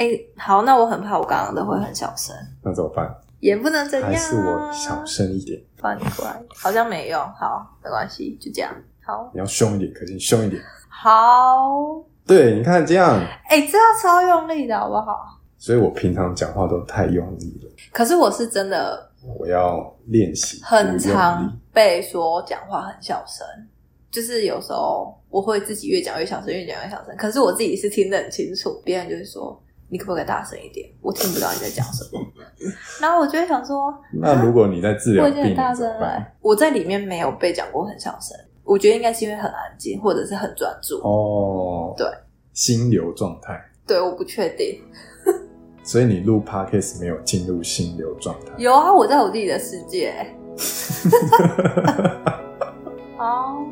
哎、好，那我很怕我刚刚的会很小声，那怎么办？也不能怎样、啊。还是我小声一点？放你过来，好像没用。好，没关系，就这样。好，你要凶一点，可是你凶一点。好，对，你看这样，哎、这要超用力的好不好？所以我平常讲话都太用力了，可是我是真的我要练习很常被说讲话很小声，就是有时候我会自己越讲越小声，越讲越小声。可是我自己是听得很清楚，别人就会说你可不可以大声一点？我听不到你在讲什么。然后我就会想说，那如果你在治疗很病大声了？，我在里面没有被讲过很小声。我觉得应该是因为很安静，或者是很专注。哦，对，心流状态。对，我不确定。所以你录 podcast 没有进入心流状态。有啊，我在我自己的世界。哦，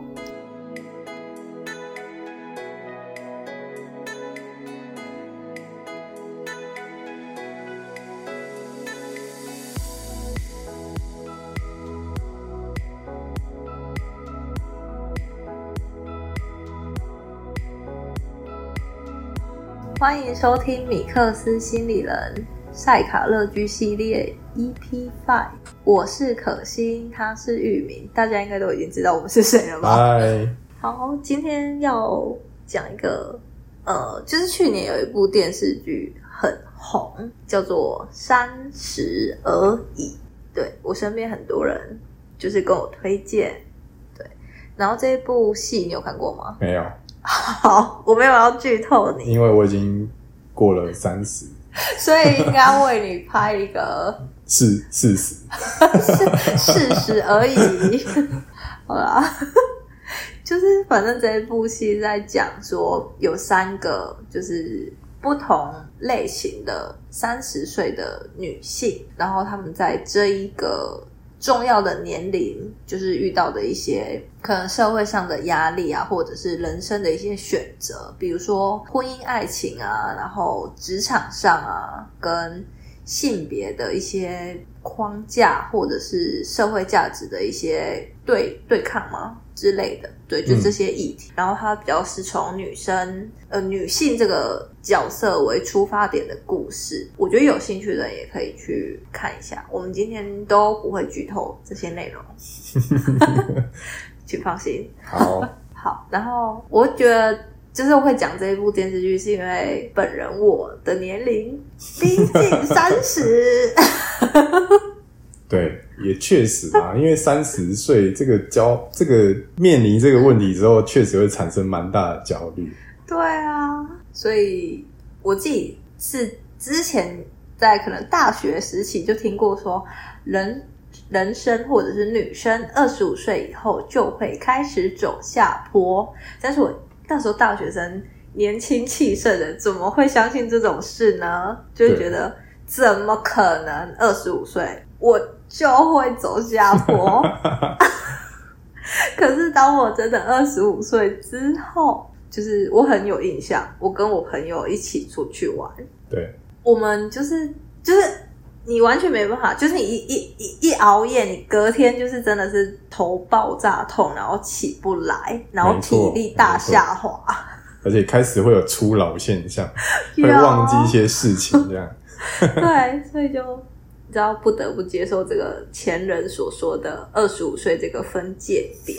欢迎收听米克斯心理人赛卡乐居系列 EP Five，我是可心，他是玉明，大家应该都已经知道我们是谁了吧？嗨，好，今天要讲一个，呃，就是去年有一部电视剧很红，叫做《三十而已》。对我身边很多人就是跟我推荐，对，然后这一部戏你有看过吗？没有，好，我没有要剧透你，因为我已经过了三十，所以应该为你拍一个 四四十，事实而已。好啦，就是反正这一部戏在讲说有三个就是不同类型的三十岁的女性，然后她们在这一个重要的年龄，就是遇到的一些可能社会上的压力啊，或者是人生的一些选择，比如说婚姻爱情啊，然后职场上啊，跟性别的一些框架，或者是社会价值的一些对对抗吗之类的？对，就这些议题。然后它比较是从女生呃女性这个角色为出发点的故事，我觉得有兴趣的人也可以去看一下。我们今天都不会剧透这些内容，请放心。好，好，然后我觉得就是会讲这一部电视剧，是因为本人我的年龄 逼近三十，对，也确实啊，因为三十岁这个焦，这个面临这个问题之后，确实会产生蛮大的焦虑。对啊，所以我自己是之前在可能大学时期就听过说，人人生或者是女生二十五岁以后就会开始走下坡，但是我那时候大学生年轻气盛的，怎么会相信这种事呢？就会觉得怎么可能二十五岁我就会走下坡？可是当我真的二十五岁之后，就是我很有印象，我跟我朋友一起出去玩，对，我们就是就是你完全没办法，就是你一一一一熬夜，你隔天就是真的是头爆炸痛，然后起不来，然后体力大下滑。而且开始会有初老现象，会忘记一些事情，这样。对，所以就你知道不得不接受这个前人所说的二十五岁这个分界点。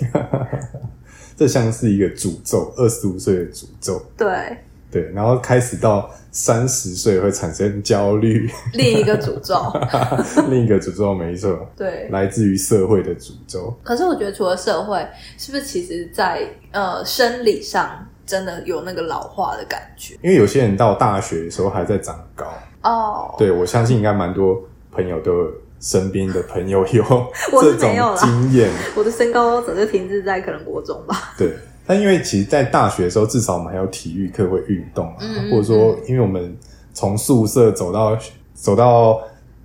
这像是一个诅咒，二十五岁的诅咒。对，对，然后开始到三十岁会产生焦虑，另一个诅咒。另一个诅咒没错，对，来自于社会的诅咒。可是我觉得除了社会，是不是其实在呃生理上真的有那个老化的感觉？因为有些人到大学的时候还在长高，哦，对我相信应该蛮多朋友都有身边的朋友有 这种经验，我的身高早就停滞在可能国中吧。对。但因为其实，在大学的时候，至少我们还有体育课会运动啊，或者说，因为我们从宿舍走到走到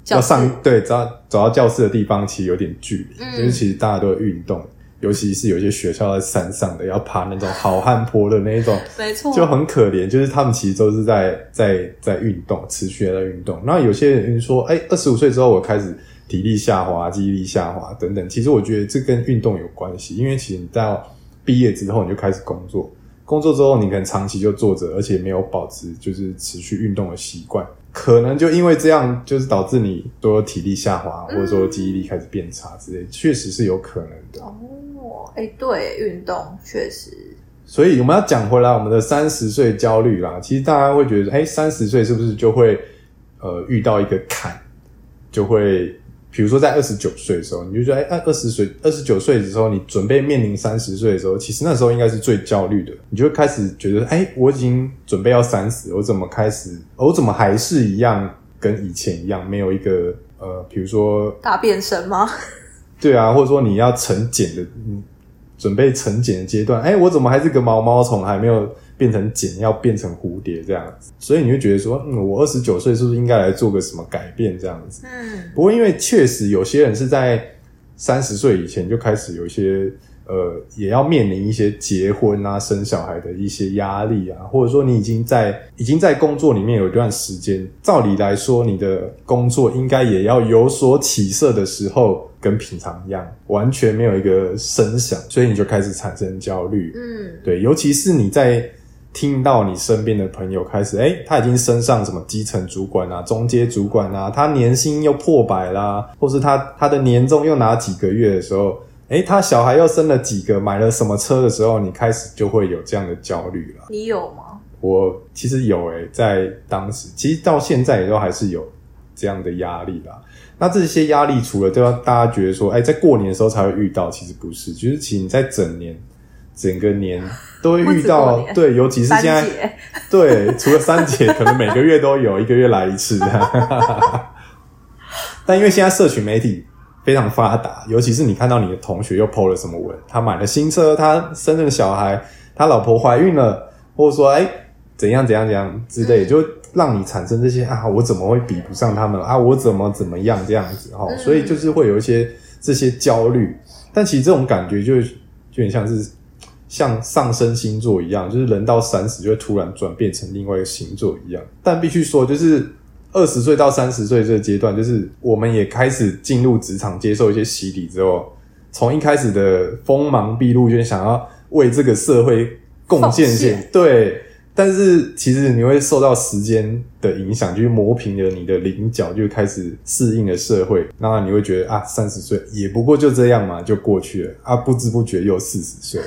要上对走到走到教室的地方，其实有点距离，嗯。就是其实大家都有运动，尤其是有些学校在山上的，要爬那种好汉坡的那一种，没错，就很可怜，就是他们其实都是在在在运动，持续地在运动。那有些人说，哎，二十五岁之后我开始体力下滑、记忆力下滑等等。其实我觉得这跟运动有关系，因为其实你到毕业之后你就开始工作，工作之后你可能长期就坐着，而且没有保持就是持续运动的习惯，可能就因为这样，就是导致你多体力下滑，或者说记忆力开始变差之类，确实是有可能的。哦，哎，对，运动确实。所以我们要讲回来，我们的三十岁焦虑啦，其实大家会觉得，哎，三十岁是不是就会呃遇到一个坎，就会。比如说，在二十九岁的时候，你就觉得，哎，二十岁、二十九岁的时候，你准备面临三十岁的时候，其实那时候应该是最焦虑的。你就会开始觉得，哎，我已经准备要三十，我怎么开始？我怎么还是一样跟以前一样，没有一个呃，比如说大变身吗？对啊，或者说你要成茧的，准备成茧的阶段，哎，我怎么还是个毛毛虫，还没有？变成茧要变成蝴蝶这样子，所以你会觉得说，嗯，我二十九岁是不是应该来做个什么改变这样子？嗯，不过因为确实有些人是在三十岁以前就开始有一些呃，也要面临一些结婚啊、生小孩的一些压力啊，或者说你已经在已经在工作里面有一段时间，照理来说，你的工作应该也要有所起色的时候，跟平常一样，完全没有一个声响，所以你就开始产生焦虑。嗯，对，尤其是你在。听到你身边的朋友开始，哎，他已经升上什么基层主管啊、中阶主管啊，他年薪又破百啦，或是他他的年终又拿几个月的时候，哎，他小孩又生了几个，买了什么车的时候，你开始就会有这样的焦虑了。你有吗？我其实有哎，在当时，其实到现在也都还是有这样的压力啦。那这些压力除了都要大家觉得说，哎，在过年的时候才会遇到，其实不是，就是其实你在整年。整个年都会遇到，对，尤其是现在，对，除了三节，可能每个月都有一个月来一次。但因为现在社群媒体非常发达，尤其是你看到你的同学又 PO 了什么文，他买了新车，他生了小孩，他老婆怀孕了，或者说哎怎样怎样怎样之类，就让你产生这些啊，我怎么会比不上他们啊？我怎么怎么样这样子哦？所以就是会有一些这些焦虑，但其实这种感觉就有点像是。像上升星座一样，就是人到三十就会突然转变成另外一个星座一样。但必须说，就是二十岁到三十岁这个阶段，就是我们也开始进入职场，接受一些洗礼之后，从一开始的锋芒毕露，就想要为这个社会贡献些，对。但是其实你会受到时间的影响，就是磨平了你的棱角，就开始适应了社会。那你会觉得啊，三十岁也不过就这样嘛，就过去了啊，不知不觉又四十岁。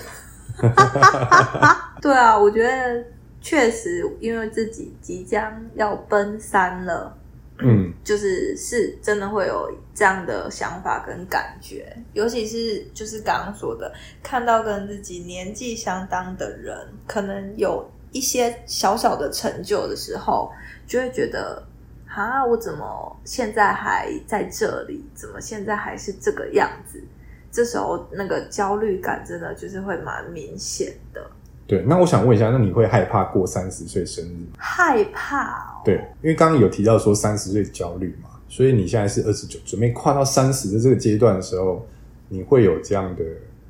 对啊，我觉得确实，因为自己即将要奔三了，嗯，就是是真的会有这样的想法跟感觉，尤其是就是刚刚说的，看到跟自己年纪相当的人，可能有一些小小的成就的时候，就会觉得啊，我怎么现在还在这里？怎么现在还是这个样子？这时候那个焦虑感真的就是会蛮明显的。对，那我想问一下，那你会害怕过三十岁生日？害怕？对，因为刚刚有提到说三十岁焦虑嘛，所以你现在是二十九，准备跨到三十的这个阶段的时候，你会有这样的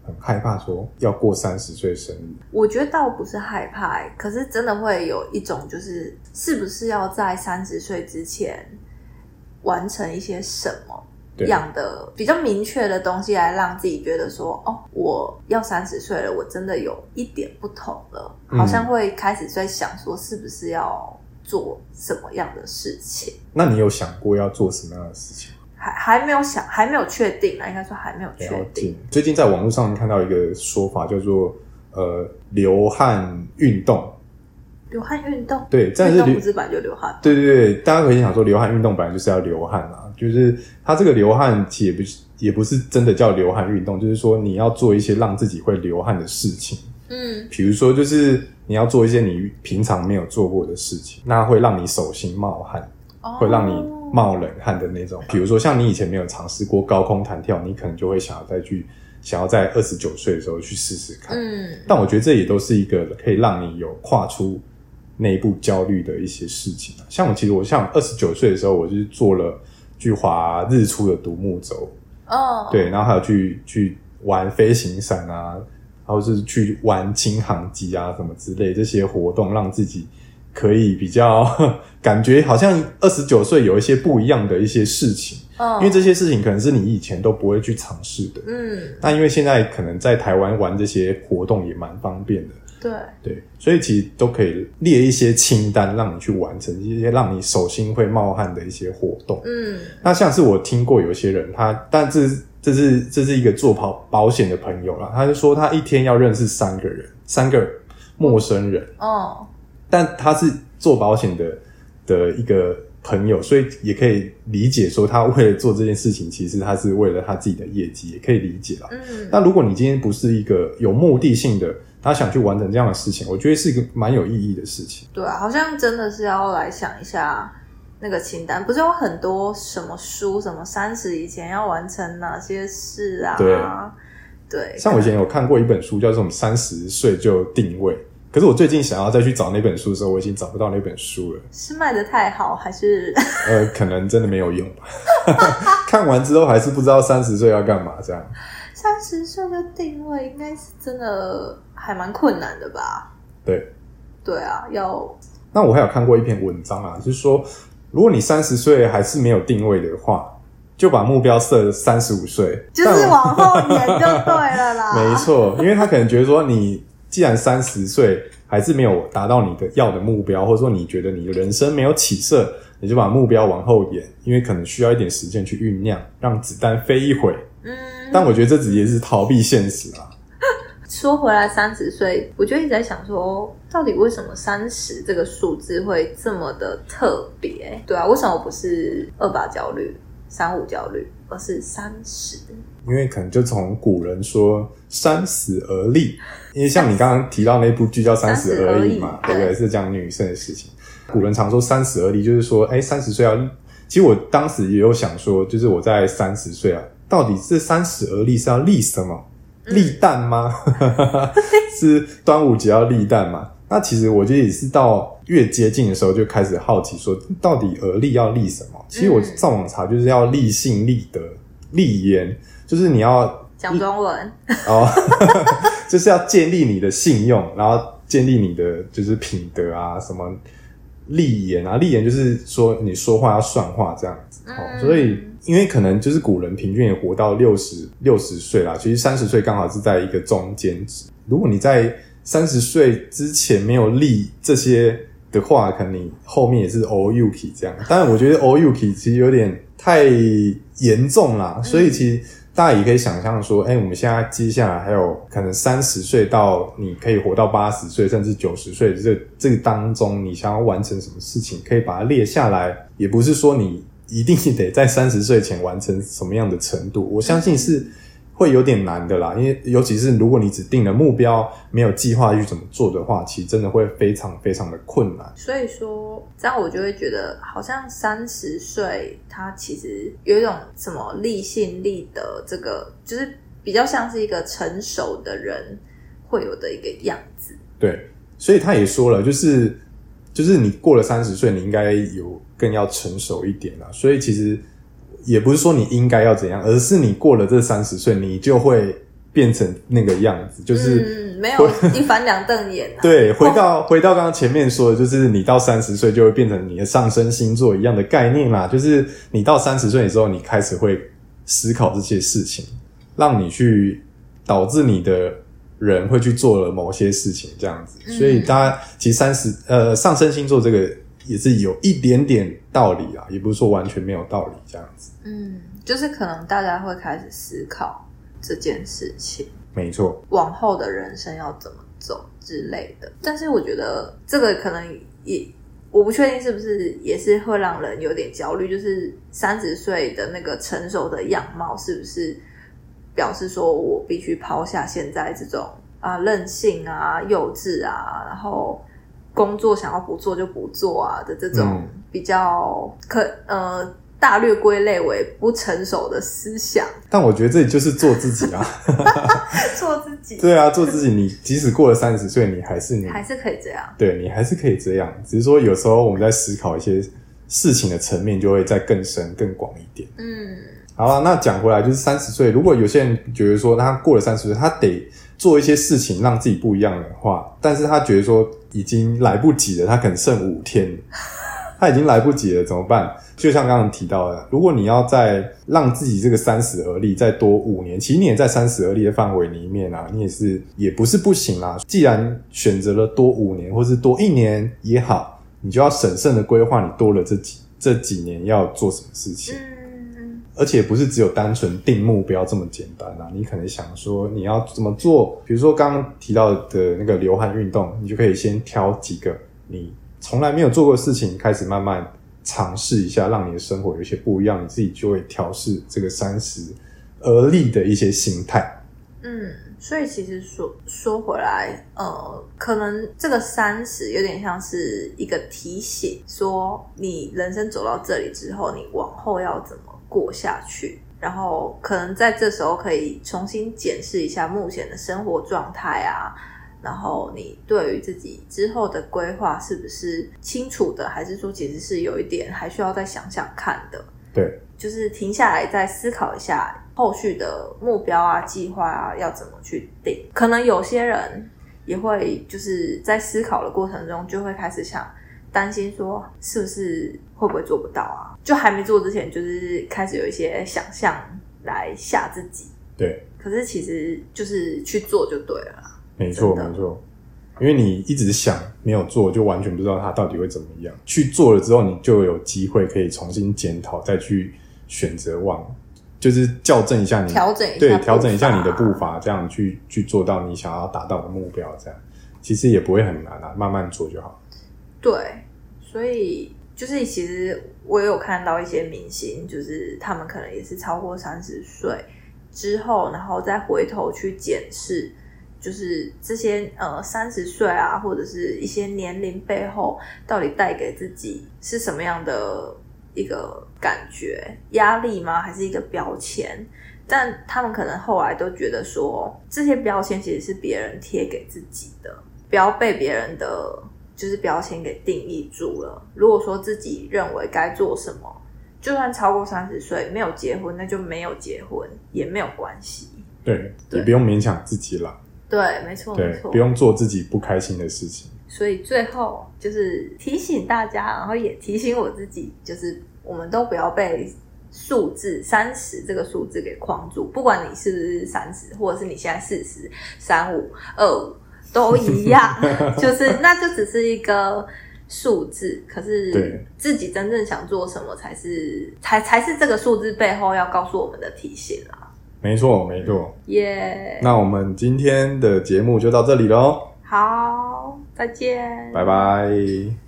很害怕说要过三十岁生日？我觉得倒不是害怕，可是真的会有一种就是是不是要在三十岁之前完成一些什么？样的比较明确的东西来让自己觉得说，哦，我要三十岁了，我真的有一点不同了，好像会开始在想说，是不是要做什么样的事情？那你有想过要做什么样的事情？还还没有想，还没有确定啊，应该说还没有确定。最近在网络上看到一个说法，叫做呃流汗运动。流汗运动，对，这是不是本来就流汗？对对对，大家可以想说，流汗运动本来就是要流汗啊，就是它这个流汗其实也不是也不是真的叫流汗运动，就是说你要做一些让自己会流汗的事情，嗯，比如说就是你要做一些你平常没有做过的事情，那会让你手心冒汗，会让你冒冷汗的那种，比如说像你以前没有尝试过高空弹跳，你可能就会想要再去想要在二十九岁的时候去试试看，嗯，但我觉得这也都是一个可以让你有跨出。内部焦虑的一些事情像我其实我像二十九岁的时候，我就是做了去滑日出的独木舟，哦，对，然后还有去去玩飞行伞啊，然后是去玩轻航机啊什么之类这些活动，让自己可以比较 感觉好像二十九岁有一些不一样的一些事情，因为这些事情可能是你以前都不会去尝试的，嗯，那因为现在可能在台湾玩这些活动也蛮方便的。对，对，所以其实都可以列一些清单，让你去完成一些让你手心会冒汗的一些活动。嗯。那像是我听过有些人，他但这是这是这是一个做保保险的朋友啦，他就说他一天要认识三个人，三个陌生人，哦，但他是做保险的的一个朋友，所以也可以理解说他为了做这件事情，其实他是为了他自己的业绩，也可以理解啦。嗯。那如果你今天不是一个有目的性的，他想去完成这样的事情，我觉得是一个蛮有意义的事情。对啊，好像真的是要来想一下那个清单，不是有很多什么书，什么三十以前要完成哪些事啊？对对，像我以前有看过一本书，叫做《三十岁就定位》，可是我最近想要再去找那本书的时候，我已经找不到那本书了。是卖的太好，还是呃，可能真的没有用吧。看完之后还是不知道三十岁要干嘛，这样。三十岁的定位，应该是真的还蛮困难的吧？对，对啊，要那我还有看过一篇文章啊，就是说，如果你三十岁还是没有定位的话，就把目标设三十五岁，就是往后延就对了啦。没错，因为他可能觉得说，你既然三十岁还是没有达到你的要的目标，或者说你觉得你的人生没有起色，你就把目标往后延，因为可能需要一点时间去酝酿，让子弹飞一会。嗯，但我觉得这只也是逃避现实啊。说回来，三十岁，我就一直在想说，到底为什么三十这个数字会这么的特别？对啊，为什么不是二八焦虑、三五焦虑，而是三十？因为可能就从古人说“三十而立”，因为像你刚刚提到那部剧叫《三十而已》嘛，30而已对不对？是讲女生的事情。古人常说“三十而立”，就是说，哎，三十岁要。其实我当时也有想说，就是我在三十岁啊，到底这三十而立是要立什么？立蛋吗？是端午节要立蛋吗？那其实我觉得也是到越接近的时候，就开始好奇说，到底而立要立什么？其实我上网查，就是要立信、立德、立言，就是你要讲中文，哦，就是要建立你的信用，然后建立你的就是品德啊，什么立言啊，立言就是说你说话要算话这样子。哦，嗯所以因为可能就是古人平均也活到六十六十岁啦，其实三十岁刚好是在一个中间值。如果你在三十岁之前没有立这些的话，可能你后面也是 all yuki 这样。当然，我觉得 all yuki 其实有点太严重啦，所以其实大家也可以想象说，哎、我们现在接下来还有可能三十岁到你可以活到八十岁，甚至九十岁这这个当中，你想要完成什么事情，可以把它列下来，也不是说你一定得在三十岁前完成什么样的程度，我相信是会有点难的啦。因为尤其是如果你只定了目标，没有计划去怎么做的话，其实真的会非常非常的困难。所以说这样我就会觉得，好像三十岁，他其实有一种什么立信立德，这个就是比较像是一个成熟的人会有的一个样子。对，所以他也说了，就是就是你过了三十岁，你应该有更要成熟一点啦。所以其实也不是说你应该要怎样，而是你过了这三十岁，你就会变成那个样子，就是。嗯，没有一翻两瞪眼啊。对，回到回到刚刚前面说的，就是你到三十岁就会变成你的上升星座一样的概念啦。就是你到三十岁的时候，你开始会思考这些事情，让你去导致你的人会去做了某些事情，这样子。嗯所以大家其实三十呃上升星座这个也是有一点点道理啊，也不是说完全没有道理这样子。嗯，就是可能大家会开始思考这件事情。没错，往后的人生要怎么走之类的。但是我觉得这个可能也，我不确定是不是也是会让人有点焦虑，就是三十岁的那个成熟的样貌，是不是表示说我必须抛下现在这种啊任性啊、幼稚啊，然后。工作想要不做就不做啊的这种嗯比较可呃大略归类为不成熟的思想，但我觉得这就是做自己啊。做自己对啊，做自己，你即使过了三十岁，你还是你。还是可以这样。对你还是可以这样，只是说有时候我们在思考一些事情的层面，就会再更深、更广一点。嗯好了，那讲回来，就是三十岁，如果有些人觉得说他过了三十岁，他得做一些事情让自己不一样的话，但是他觉得说已经来不及了，他可能剩五天，他已经来不及了，怎么办？就像刚刚提到的，如果你要在让自己这个三十而立再多五年，其实你也在三十而立的范围里面啊，你也是也不是不行啦。既然选择了多五年，或是多一年也好，你就要审慎的规划你多了这几这几年要做什么事情。而且不是只有单纯定目标这么简单啊！你可能想说你要怎么做，比如说刚刚提到的那个流汗运动，你就可以先挑几个你从来没有做过事情，开始慢慢尝试一下，让你的生活有些不一样，你自己就会调试这个三十而立的一些心态。嗯，所以其实说说回来，呃，可能这个三十有点像是一个提醒，说你人生走到这里之后，你往后要怎么过下去。然后可能在这时候可以重新检视一下目前的生活状态啊，然后你对于自己之后的规划是不是清楚的，还是说其实是有一点还需要再想想看的。对，就是停下来再思考一下后续的目标啊、计划啊要怎么去定。可能有些人也会就是在思考的过程中，就会开始想担心说是不是会不会做不到啊？就还没做之前，就是开始有一些想象来吓自己。对，可是其实就是去做就对了。没错，没错。因为你一直想没有做，就完全不知道它到底会怎么样。去做了之后，你就有机会可以重新检讨，再去选择往，就是校正一下你调整一下对，调整一下你的步伐，这样去去做到你想要达到的目标。这样其实也不会很难啊，慢慢做就好。对，所以就是其实我有看到一些明星，就是他们可能也是超过三十岁之后，然后再回头去检视，就是这些呃三十岁啊，或者是一些年龄背后到底带给自己是什么样的一个感觉、压力吗？还是一个标签？但他们可能后来都觉得说，这些标签其实是别人贴给自己的，不要被别人的就是标签给定义住了。如果说自己认为该做什么，就算超过三十岁没有结婚，那就没有结婚也没有关系。对，对也不用勉强自己了。对，没错，没对，错不。用做自己不开心的事情。所以最后就是提醒大家，然后也提醒我自己，就是我们都不要被数字三十这个数字给框住。不管你是不是三十，或者是你现在四十三五二五都一样，就是那就只是一个数字。可是自己真正想做什么，才是才才是这个数字背后要告诉我们的提醒啊！没错，没错。耶、那我们今天的节目就到这里喽，好，再见，拜拜。